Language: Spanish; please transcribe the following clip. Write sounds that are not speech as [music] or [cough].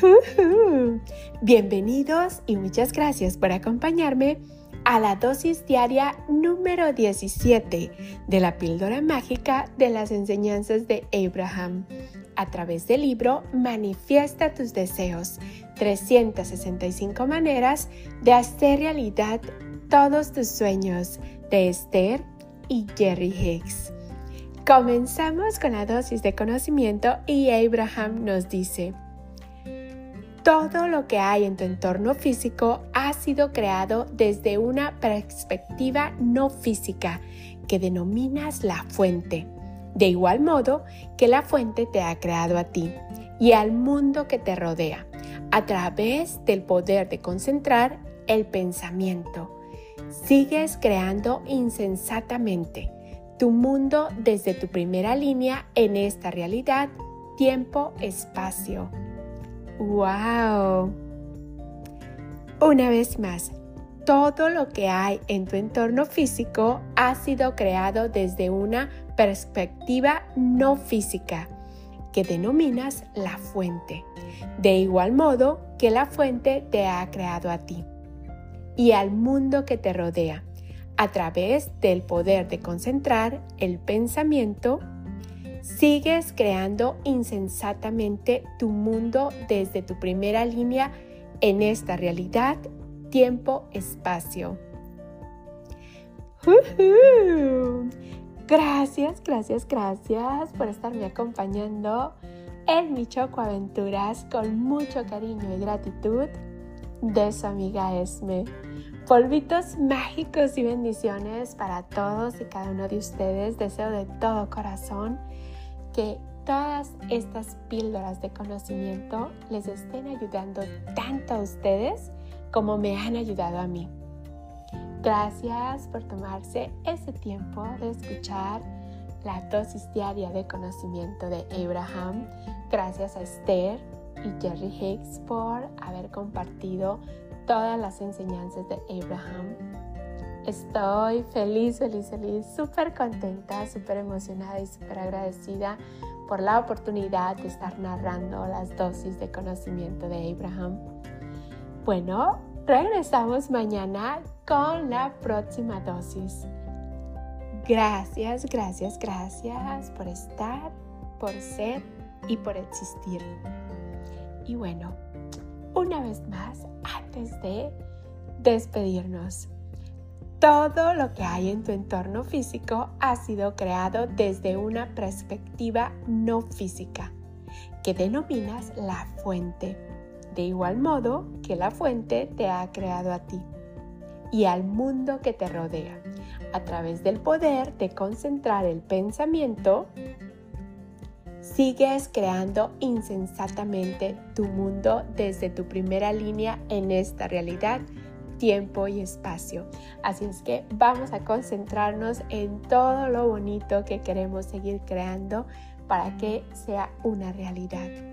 [laughs] Bienvenidos y muchas gracias por acompañarme a la dosis diaria número 17 de la píldora mágica de las enseñanzas de Abraham. A través del libro Manifiesta tus deseos, 365 maneras de hacer realidad todos tus sueños, de Esther y Jerry Hicks. Comenzamos con la dosis de conocimiento y Abraham nos dice, todo lo que hay en tu entorno físico ha sido creado desde una perspectiva no física que denominas la fuente, de igual modo que la fuente te ha creado a ti y al mundo que te rodea, a través del poder de concentrar el pensamiento. Sigues creando insensatamente tu mundo desde tu primera línea en esta realidad, tiempo-espacio ¡Wow! Una vez más, todo lo que hay en tu entorno físico ha sido creado desde una perspectiva no física, que denominas la fuente, de igual modo que la fuente te ha creado a ti y al mundo que te rodea, a través del poder de concentrar el pensamiento Sigues creando insensatamente tu mundo desde tu primera línea en esta realidad, tiempo, espacio. Gracias, gracias, gracias por estarme acompañando en mi Choco Aventuras con mucho cariño y gratitud de su amiga Esme. Polvitos mágicos y bendiciones para todos y cada uno de ustedes. Deseo de todo corazón que todas estas píldoras de conocimiento les estén ayudando tanto a ustedes como me han ayudado a mí. Gracias por tomarse ese tiempo de escuchar la dosis diaria de conocimiento de Abraham. Gracias a Esther y Jerry Hicks por haber compartido todas las enseñanzas de Abraham Estoy feliz, feliz, feliz, súper contenta, súper emocionada y súper agradecida por la oportunidad de estar narrando las dosis de conocimiento de Abraham. Bueno, regresamos mañana con la próxima dosis. Gracias, gracias, gracias por estar, por ser y por existir. Y bueno, una vez más, antes de despedirnos, todo lo que hay en tu entorno físico ha sido creado desde una perspectiva no física, que denominas la fuente, de igual modo que la fuente te ha creado a ti y al mundo que te rodea. A través del poder de concentrar el pensamiento, sigues creando insensatamente tu mundo desde tu primera línea en esta realidad tiempo y espacio. Así es que vamos a concentrarnos en todo lo bonito que queremos seguir creando para que sea una realidad.